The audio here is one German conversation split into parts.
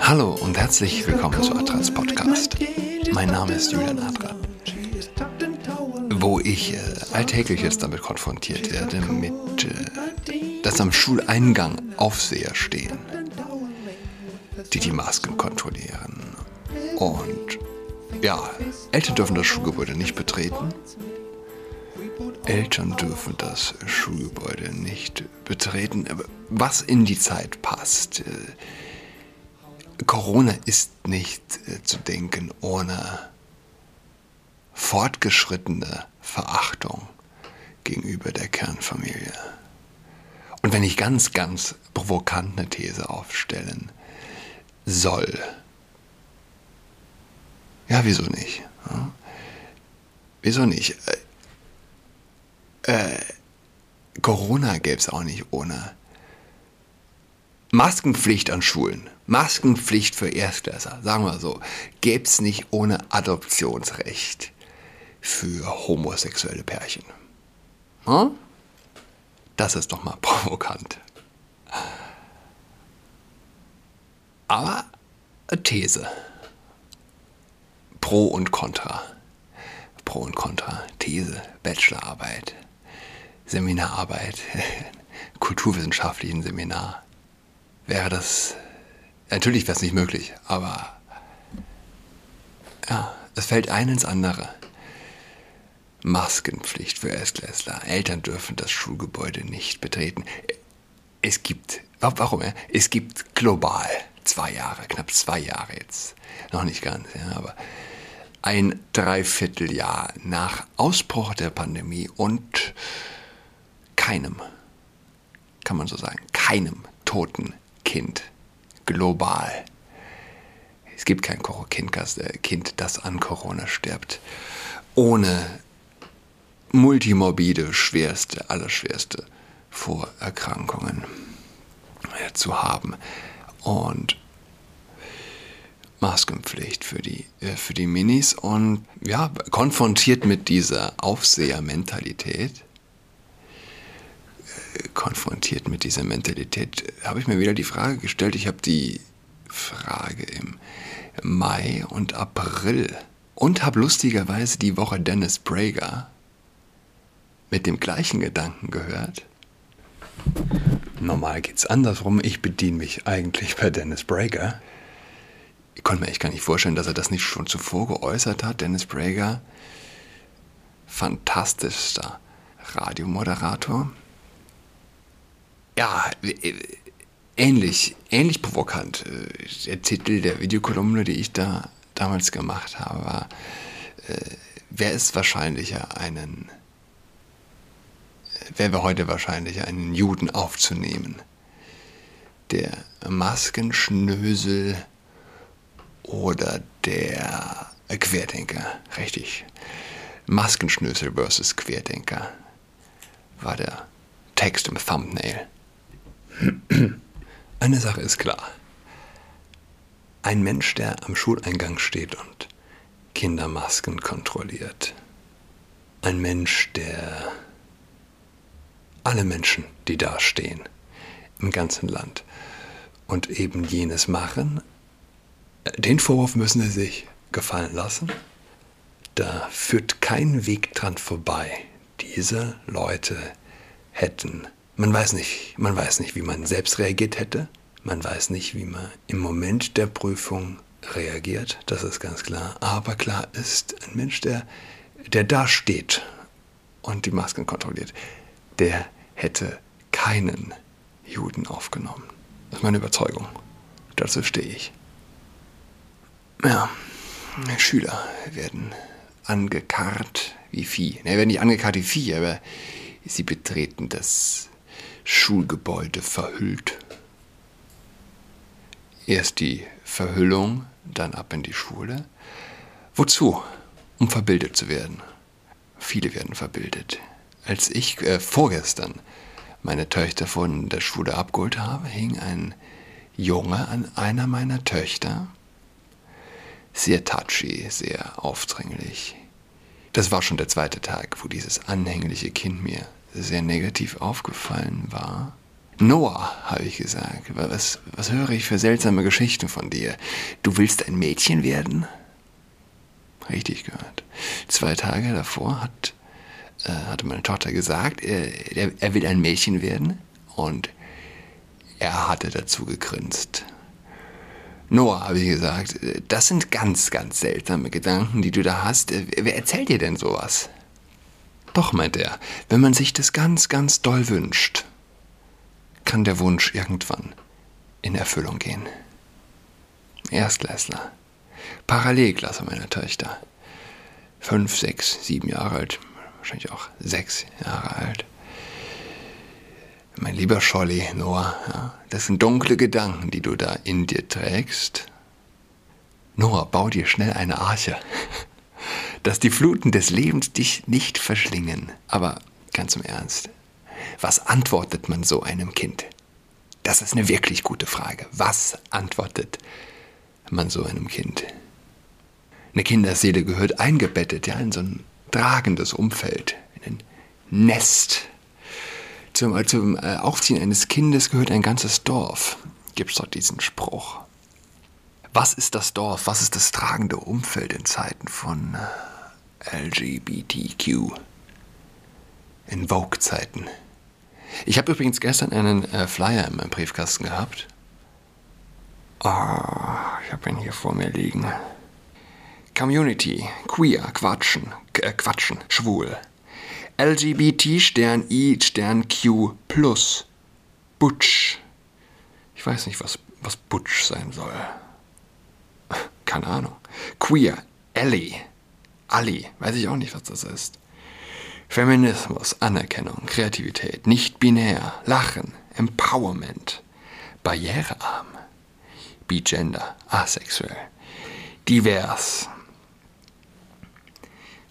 Hallo und herzlich willkommen zu Adrats Podcast. Mein Name ist Julian Adrat, wo ich äh, alltäglich jetzt damit konfrontiert werde, mit, äh, dass am Schuleingang Aufseher stehen, die die Masken kontrollieren. Und ja, Eltern dürfen das Schulgebäude nicht betreten. Eltern dürfen das Schulgebäude nicht betreten, was in die Zeit passt. Äh, Corona ist nicht äh, zu denken ohne fortgeschrittene Verachtung gegenüber der Kernfamilie. Und wenn ich ganz, ganz provokant eine These aufstellen soll, ja, wieso nicht? Ja? Wieso nicht? Äh, äh, Corona gäbe es auch nicht ohne Maskenpflicht an Schulen. Maskenpflicht für Erstklässler, sagen wir so, gäbe es nicht ohne Adoptionsrecht für homosexuelle Pärchen. Hm? Das ist doch mal provokant. Aber eine These. Pro und Contra. Pro und Contra. These, Bachelorarbeit, Seminararbeit, kulturwissenschaftlichen Seminar. Wäre das Natürlich wäre es nicht möglich, aber ja, es fällt ein ins andere. Maskenpflicht für Erstklässler. Eltern dürfen das Schulgebäude nicht betreten. Es gibt, warum? Es gibt global zwei Jahre, knapp zwei Jahre jetzt, noch nicht ganz, ja, aber ein Dreivierteljahr nach Ausbruch der Pandemie und keinem, kann man so sagen, keinem toten Kind global. Es gibt kein äh, Kind, das an Corona stirbt, ohne multimorbide, schwerste, allerschwerste Vorerkrankungen äh, zu haben. Und Maskenpflicht für die, äh, für die Minis und ja, konfrontiert mit dieser Aufsehermentalität konfrontiert mit dieser Mentalität, habe ich mir wieder die Frage gestellt. Ich habe die Frage im Mai und April und habe lustigerweise die Woche Dennis Prager mit dem gleichen Gedanken gehört. Normal geht es andersrum. Ich bediene mich eigentlich bei Dennis Prager. Ich konnte mir echt gar nicht vorstellen, dass er das nicht schon zuvor geäußert hat. Dennis Prager, fantastischster Radiomoderator, ja, äh, ähnlich, ähnlich provokant. Äh, der Titel der Videokolumne, die ich da damals gemacht habe, war, äh, wer ist wahrscheinlicher, einen, wer wäre heute wahrscheinlicher, einen Juden aufzunehmen? Der Maskenschnösel oder der Querdenker? Richtig. Maskenschnösel versus Querdenker war der Text im Thumbnail. Eine Sache ist klar. Ein Mensch, der am Schuleingang steht und Kindermasken kontrolliert. Ein Mensch, der alle Menschen, die da stehen, im ganzen Land und eben jenes machen, den Vorwurf müssen sie sich gefallen lassen. Da führt kein Weg dran vorbei. Diese Leute hätten man weiß nicht, man weiß nicht, wie man selbst reagiert hätte. Man weiß nicht, wie man im Moment der Prüfung reagiert. Das ist ganz klar. Aber klar ist, ein Mensch, der, der da steht und die Masken kontrolliert, der hätte keinen Juden aufgenommen. Das ist meine Überzeugung. Dazu stehe ich. Ja, Schüler werden angekarrt wie Vieh. Ne, werden nicht angekarrt wie Vieh, aber sie betreten das Schulgebäude verhüllt. Erst die Verhüllung, dann ab in die Schule. Wozu? Um verbildet zu werden. Viele werden verbildet. Als ich äh, vorgestern meine Töchter von der Schule abgeholt habe, hing ein Junge an einer meiner Töchter. Sehr touchy, sehr aufdringlich. Das war schon der zweite Tag, wo dieses anhängliche Kind mir sehr negativ aufgefallen war. Noah, habe ich gesagt, was, was höre ich für seltsame Geschichten von dir? Du willst ein Mädchen werden? Richtig gehört. Zwei Tage davor hat, äh, hatte meine Tochter gesagt, er, er, er will ein Mädchen werden und er hatte dazu gegrinst. Noah, habe ich gesagt, das sind ganz, ganz seltsame Gedanken, die du da hast. Wer erzählt dir denn sowas? Doch, meint er, wenn man sich das ganz, ganz doll wünscht, kann der Wunsch irgendwann in Erfüllung gehen. Erstklässler. Parallelklasse meiner Töchter. Fünf, sechs, sieben Jahre alt. Wahrscheinlich auch sechs Jahre alt. Mein lieber Scholli, Noah, ja, das sind dunkle Gedanken, die du da in dir trägst. Noah, bau dir schnell eine Arche, dass die Fluten des Lebens dich nicht verschlingen. Aber ganz im Ernst, was antwortet man so einem Kind? Das ist eine wirklich gute Frage. Was antwortet man so einem Kind? Eine Kinderseele gehört eingebettet ja, in so ein tragendes Umfeld, in ein Nest. Zum, zum äh, Aufziehen eines Kindes gehört ein ganzes Dorf. Gibt es dort diesen Spruch. Was ist das Dorf? Was ist das tragende Umfeld in Zeiten von äh, LGBTQ? In Vogue-Zeiten. Ich habe übrigens gestern einen äh, Flyer in meinem Briefkasten gehabt. Oh, ich habe ihn hier vor mir liegen. Community, queer, quatschen, äh, quatschen, schwul. LGBT Stern I Stern Q plus. Butch. Ich weiß nicht, was, was Butch sein soll. Keine Ahnung. Queer, Ellie. Ali, weiß ich auch nicht, was das ist. Feminismus, Anerkennung, Kreativität, nicht binär, Lachen, Empowerment, barrierearm, bigender, asexuell, divers.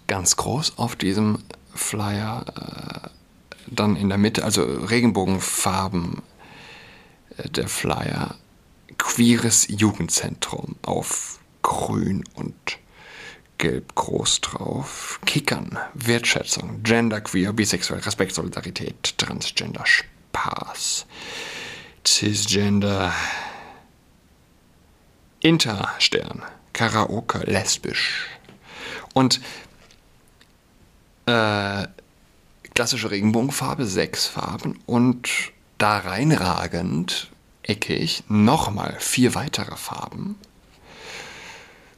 Ganz groß auf diesem Flyer, äh, dann in der Mitte, also Regenbogenfarben äh, der Flyer, queeres Jugendzentrum auf grün und gelb groß drauf. Kickern, Wertschätzung, Genderqueer, bisexuell, Respekt, Solidarität, Transgender, Spaß, Cisgender, Interstern, Karaoke, lesbisch. Und äh, klassische Regenbogenfarbe, sechs Farben und da reinragend, eckig, nochmal vier weitere Farben.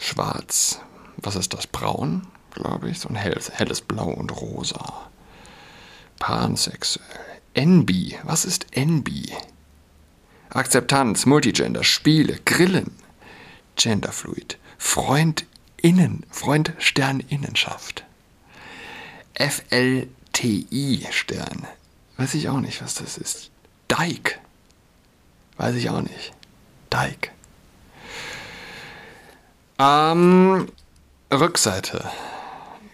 Schwarz, was ist das? Braun, glaube ich, so ein helles, helles Blau und Rosa. Pansexuell. NB, was ist NB? Akzeptanz, Multigender, Spiele, Grillen, Genderfluid, Freundinnen, Freund Sterninnenschaft. FLTI-Stern. Weiß ich auch nicht, was das ist. Dike. Weiß ich auch nicht. Dike. Ähm, Rückseite.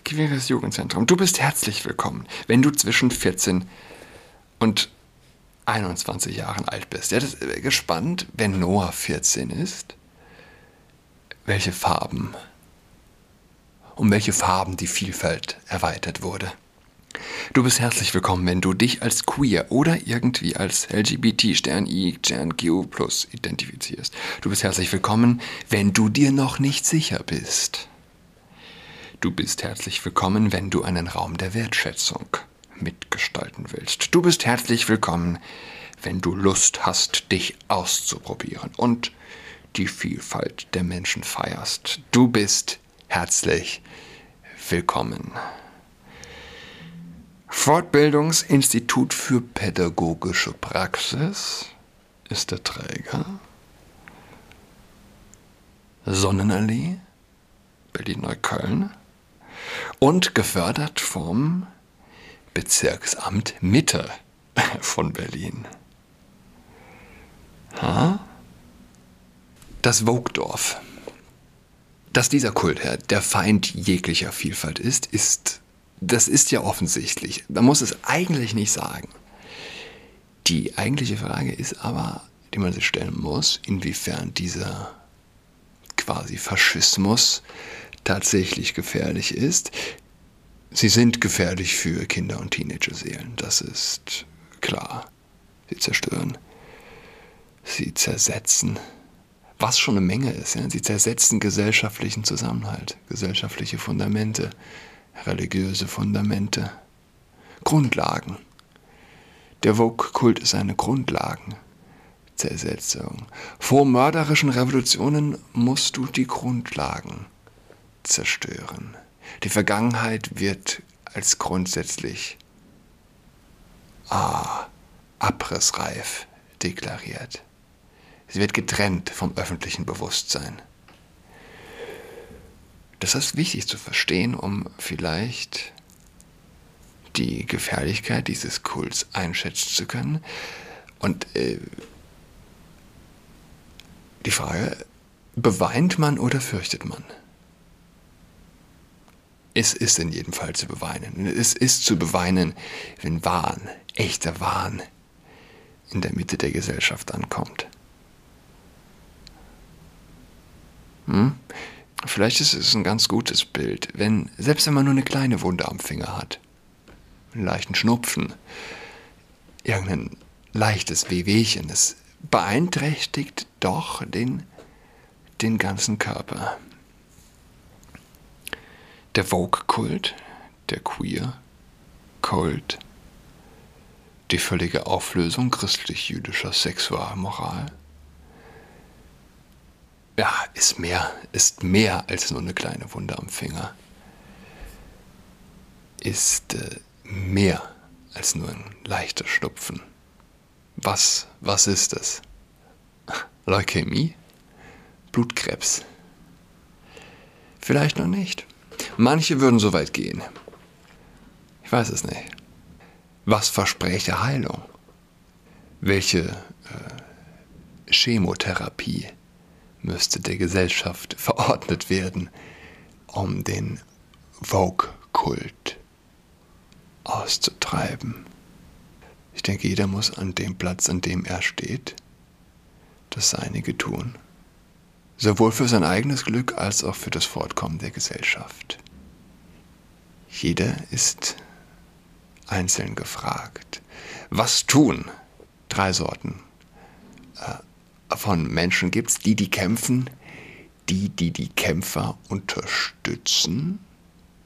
Queeres Jugendzentrum. Du bist herzlich willkommen, wenn du zwischen 14 und 21 Jahren alt bist. Ja, das ist gespannt, wenn Noah 14 ist, welche Farben um welche Farben die Vielfalt erweitert wurde. Du bist herzlich willkommen, wenn du dich als queer oder irgendwie als LGBT Stern I Stern Q plus identifizierst. Du bist herzlich willkommen, wenn du dir noch nicht sicher bist. Du bist herzlich willkommen, wenn du einen Raum der Wertschätzung mitgestalten willst. Du bist herzlich willkommen, wenn du Lust hast, dich auszuprobieren und die Vielfalt der Menschen feierst. Du bist herzlich willkommen. Fortbildungsinstitut für pädagogische Praxis ist der Träger. Sonnenallee, Berlin-Neukölln und gefördert vom Bezirksamt Mitte von Berlin. Ha? Das Wogdorf dass dieser Kult der Feind jeglicher Vielfalt ist, ist, das ist ja offensichtlich. Man muss es eigentlich nicht sagen. Die eigentliche Frage ist aber, die man sich stellen muss, inwiefern dieser quasi Faschismus tatsächlich gefährlich ist. Sie sind gefährlich für Kinder- und Teenager-Seelen, das ist klar. Sie zerstören. Sie zersetzen. Was schon eine Menge ist. Ja? Sie zersetzen gesellschaftlichen Zusammenhalt, gesellschaftliche Fundamente, religiöse Fundamente, Grundlagen. Der Vogue-Kult ist eine Grundlagenzersetzung. Vor mörderischen Revolutionen musst du die Grundlagen zerstören. Die Vergangenheit wird als grundsätzlich ah, abrissreif deklariert. Sie wird getrennt vom öffentlichen Bewusstsein. Das ist wichtig zu verstehen, um vielleicht die Gefährlichkeit dieses Kults einschätzen zu können. Und äh, die Frage, beweint man oder fürchtet man? Es ist in jedem Fall zu beweinen. Es ist zu beweinen, wenn Wahn, echter Wahn, in der Mitte der Gesellschaft ankommt. Hm? Vielleicht ist es ein ganz gutes Bild, wenn, selbst wenn man nur eine kleine Wunde am Finger hat, einen leichten Schnupfen, irgendein leichtes Wehwehchen, es beeinträchtigt doch den, den ganzen Körper der Vogue-Kult, der Queer-Kult, die völlige Auflösung christlich-jüdischer Sexualmoral. Ja, ist mehr, ist mehr als nur eine kleine Wunde am Finger. Ist äh, mehr als nur ein leichter Schnupfen. Was, was ist es? Leukämie? Blutkrebs? Vielleicht noch nicht. Manche würden so weit gehen. Ich weiß es nicht. Was verspräche Heilung? Welche äh, Chemotherapie müsste der Gesellschaft verordnet werden, um den Vogue-Kult auszutreiben? Ich denke, jeder muss an dem Platz, an dem er steht, das Seinige tun sowohl für sein eigenes Glück als auch für das Fortkommen der Gesellschaft. Jeder ist einzeln gefragt. Was tun? Drei Sorten äh, von Menschen gibt es, die, die kämpfen, die, die die Kämpfer unterstützen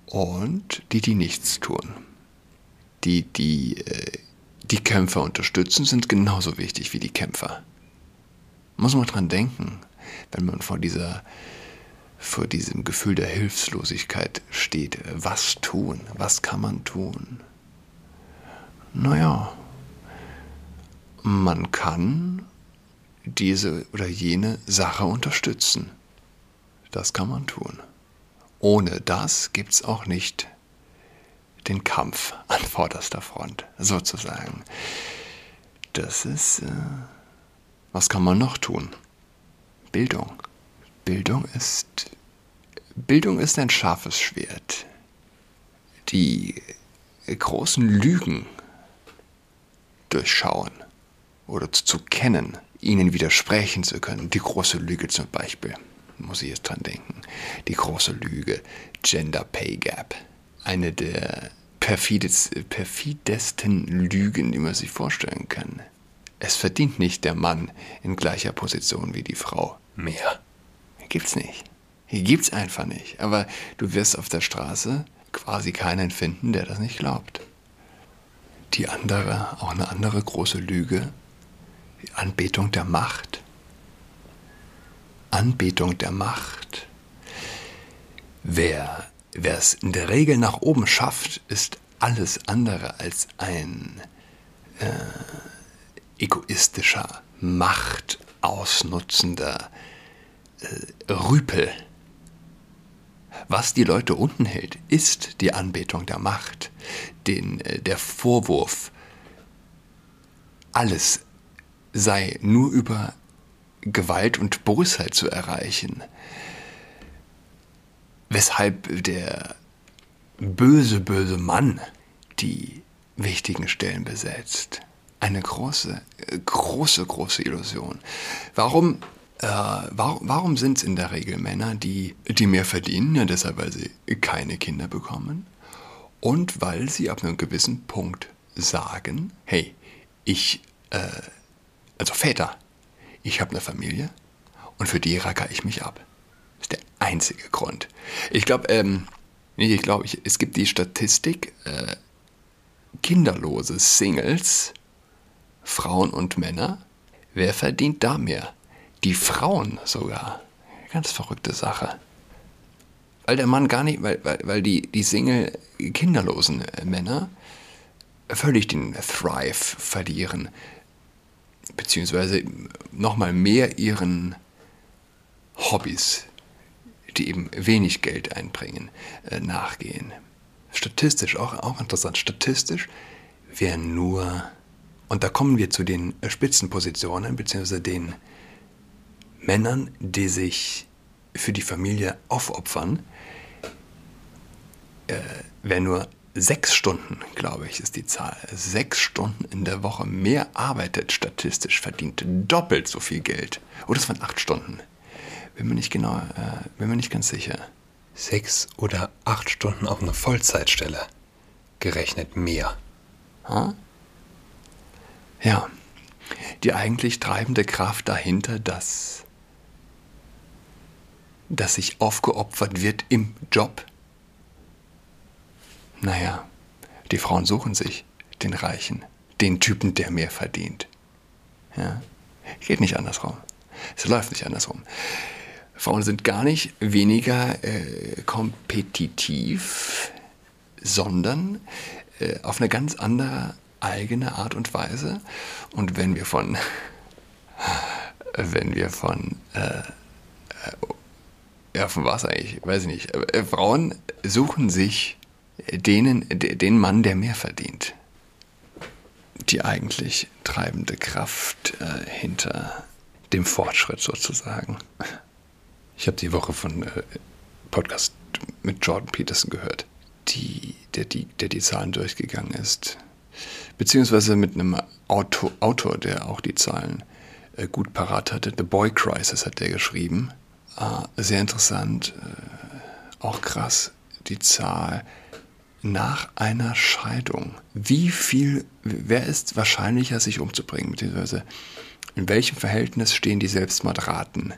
und die, die nichts tun. Die, die äh, die Kämpfer unterstützen, sind genauso wichtig wie die Kämpfer. Muss man dran denken wenn man vor dieser vor diesem Gefühl der Hilflosigkeit steht. Was tun? Was kann man tun? Naja, man kann diese oder jene Sache unterstützen. Das kann man tun. Ohne das gibt es auch nicht den Kampf an vorderster Front, sozusagen. Das ist, äh, was kann man noch tun? Bildung. Bildung ist Bildung ist ein scharfes Schwert. Die großen Lügen durchschauen oder zu kennen, ihnen widersprechen zu können. Die große Lüge zum Beispiel, muss ich jetzt dran denken. Die große Lüge, Gender Pay Gap. Eine der perfidesten Lügen, die man sich vorstellen kann. Es verdient nicht der Mann in gleicher Position wie die Frau mehr. Gibt's nicht. Hier gibt's einfach nicht. Aber du wirst auf der Straße quasi keinen finden, der das nicht glaubt. Die andere, auch eine andere große Lüge, Anbetung der Macht. Anbetung der Macht. Wer es in der Regel nach oben schafft, ist alles andere als ein äh, egoistischer, machtausnutzender äh, Rüpel. Was die Leute unten hält, ist die Anbetung der Macht, den, äh, der Vorwurf, alles sei nur über Gewalt und Bosheit zu erreichen, weshalb der böse, böse Mann die wichtigen Stellen besetzt. Eine große, große, große Illusion. Warum äh, warum, warum sind es in der Regel Männer, die, die mehr verdienen? Ja, deshalb, weil sie keine Kinder bekommen und weil sie ab einem gewissen Punkt sagen, hey, ich äh, also Väter, ich habe eine Familie und für die racker ich mich ab. Das ist der einzige Grund. Ich glaube, ähm, ich glaube, es gibt die Statistik, äh, kinderlose Singles, Frauen und Männer, wer verdient da mehr? Die Frauen sogar. Ganz verrückte Sache. Weil der Mann gar nicht, weil, weil, weil die, die Single kinderlosen Männer völlig den Thrive verlieren. Beziehungsweise nochmal mehr ihren Hobbys, die eben wenig Geld einbringen, äh, nachgehen. Statistisch, auch, auch interessant, statistisch wären nur, und da kommen wir zu den Spitzenpositionen, beziehungsweise den Männern, die sich für die Familie aufopfern, äh, wären nur sechs Stunden, glaube ich, ist die Zahl. Sechs Stunden in der Woche mehr arbeitet statistisch, verdient doppelt so viel Geld. Oder es waren acht Stunden. Bin mir nicht genau, äh, bin mir nicht ganz sicher. Sechs oder acht Stunden auf einer Vollzeitstelle. Gerechnet mehr. Ha? Ja. Die eigentlich treibende Kraft dahinter, dass, dass sich aufgeopfert wird im Job. Naja, die Frauen suchen sich den Reichen, den Typen, der mehr verdient. Ja? Geht nicht andersrum. Es läuft nicht andersrum. Frauen sind gar nicht weniger äh, kompetitiv, sondern äh, auf eine ganz andere eigene Art und Weise. Und wenn wir von, wenn wir von, äh, äh ja, von was eigentlich, weiß ich nicht, äh, Frauen suchen sich denen, den Mann, der mehr verdient. Die eigentlich treibende Kraft äh, hinter dem Fortschritt sozusagen. Ich habe die Woche von äh, Podcast mit Jordan Peterson gehört, die, der, die, der die Zahlen durchgegangen ist. Beziehungsweise mit einem Autor, Autor der auch die Zahlen äh, gut parat hatte. The Boy Crisis hat der geschrieben. Äh, sehr interessant, äh, auch krass, die Zahl nach einer Scheidung. Wie viel, wer ist wahrscheinlicher, sich umzubringen? Beziehungsweise in welchem Verhältnis stehen die Selbstmordraten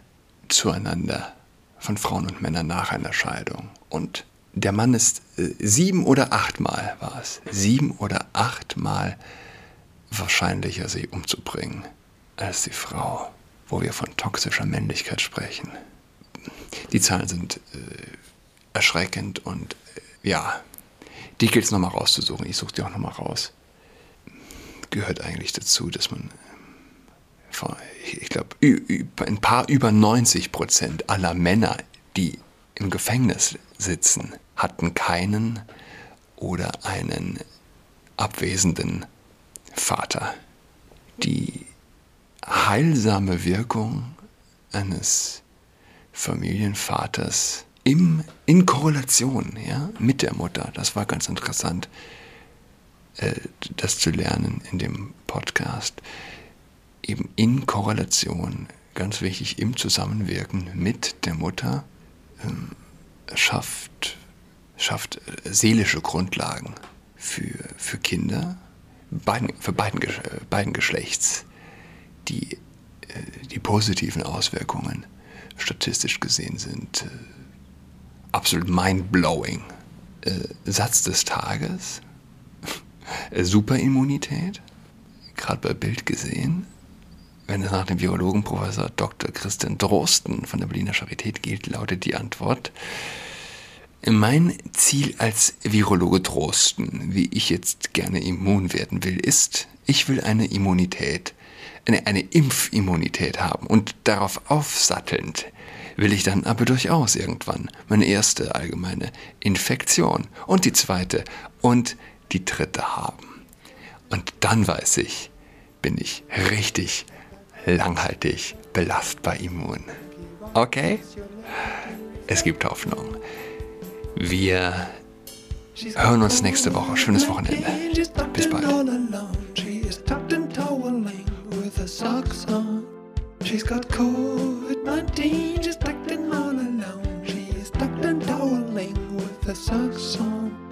zueinander von Frauen und Männern nach einer Scheidung. Und der Mann ist äh, sieben oder achtmal war es, sieben oder achtmal wahrscheinlicher, sie umzubringen, als die Frau, wo wir von toxischer Männlichkeit sprechen. Die Zahlen sind äh, erschreckend und äh, ja, die gilt es nochmal rauszusuchen. Ich suche die auch nochmal raus. Gehört eigentlich dazu, dass man ich glaube, ein paar über 90 Prozent aller Männer, die im Gefängnis sitzen, hatten keinen oder einen abwesenden Vater. Die heilsame Wirkung eines Familienvaters im, in Korrelation ja, mit der Mutter, das war ganz interessant, äh, das zu lernen in dem Podcast. Eben in Korrelation, ganz wichtig, im Zusammenwirken mit der Mutter ähm, schafft, schafft äh, seelische Grundlagen für, für Kinder, beiden, für beiden, beiden Geschlechts, die, äh, die positiven Auswirkungen statistisch gesehen sind äh, absolut mind-blowing. Äh, Satz des Tages, Superimmunität, gerade bei Bild gesehen, wenn es nach dem Virologen Professor Dr. Christian Drosten von der Berliner Charité gilt, lautet die Antwort, mein Ziel als Virologe Drosten, wie ich jetzt gerne immun werden will, ist, ich will eine Immunität, eine, eine Impfimmunität haben und darauf aufsattelnd will ich dann aber durchaus irgendwann meine erste allgemeine Infektion und die zweite und die dritte haben. Und dann weiß ich, bin ich richtig langhaltig belastbar immun. Okay? Es gibt Hoffnung. Wir hören uns nächste Woche. Schönes Wochenende. Bis bald. She's got COVID-19, she's tucked her socks.